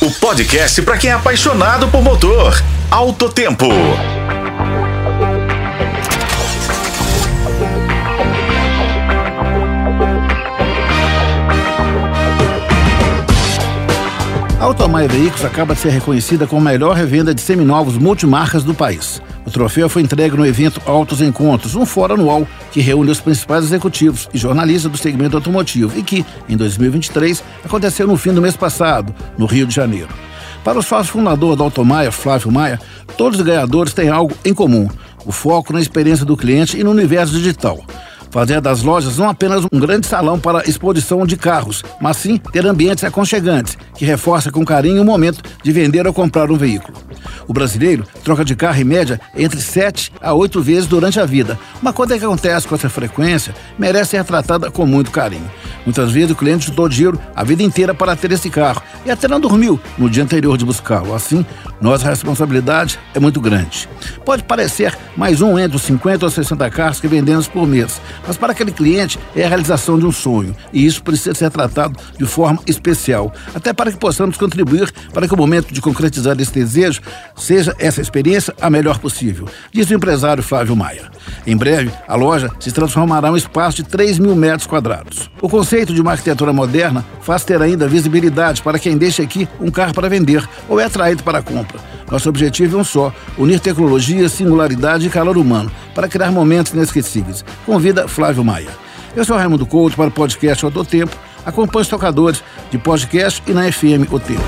o podcast para quem é apaixonado por motor. Alto Tempo. A Automaia Veículos acaba de ser reconhecida como a melhor revenda de seminovos multimarcas do país. O troféu foi entregue no evento Autos Encontros, um fórum anual que reúne os principais executivos e jornalistas do segmento automotivo e que, em 2023, aconteceu no fim do mês passado, no Rio de Janeiro. Para o sócio fundador da Automaia, Flávio Maia, todos os ganhadores têm algo em comum: o foco na experiência do cliente e no universo digital fazer das lojas não apenas um grande salão para exposição de carros, mas sim ter ambientes aconchegantes, que reforça com carinho o momento de vender ou comprar um veículo. O brasileiro troca de carro em média entre 7 a 8 vezes durante a vida. Uma coisa que acontece com essa frequência merece ser tratada com muito carinho. Muitas vezes o cliente juntou dinheiro a vida inteira para ter esse carro e até não dormiu no dia anterior de buscá-lo. Assim, nossa responsabilidade é muito grande. Pode parecer mais um entre os 50 ou 60 carros que vendemos por mês, mas para aquele cliente é a realização de um sonho e isso precisa ser tratado de forma especial, até para que possamos contribuir para que o momento de concretizar esse desejo seja essa experiência a melhor possível, diz o empresário Flávio Maia. Em breve, a loja se transformará em um espaço de 3 mil metros quadrados. O conceito conceito de uma arquitetura moderna faz ter ainda visibilidade para quem deixa aqui um carro para vender ou é atraído para a compra. Nosso objetivo é um só: unir tecnologia, singularidade e calor humano para criar momentos inesquecíveis. Convida Flávio Maia. Eu sou Raimundo Couto para o podcast O do Tempo. Acompanhe os tocadores de podcast e na FM O Tempo.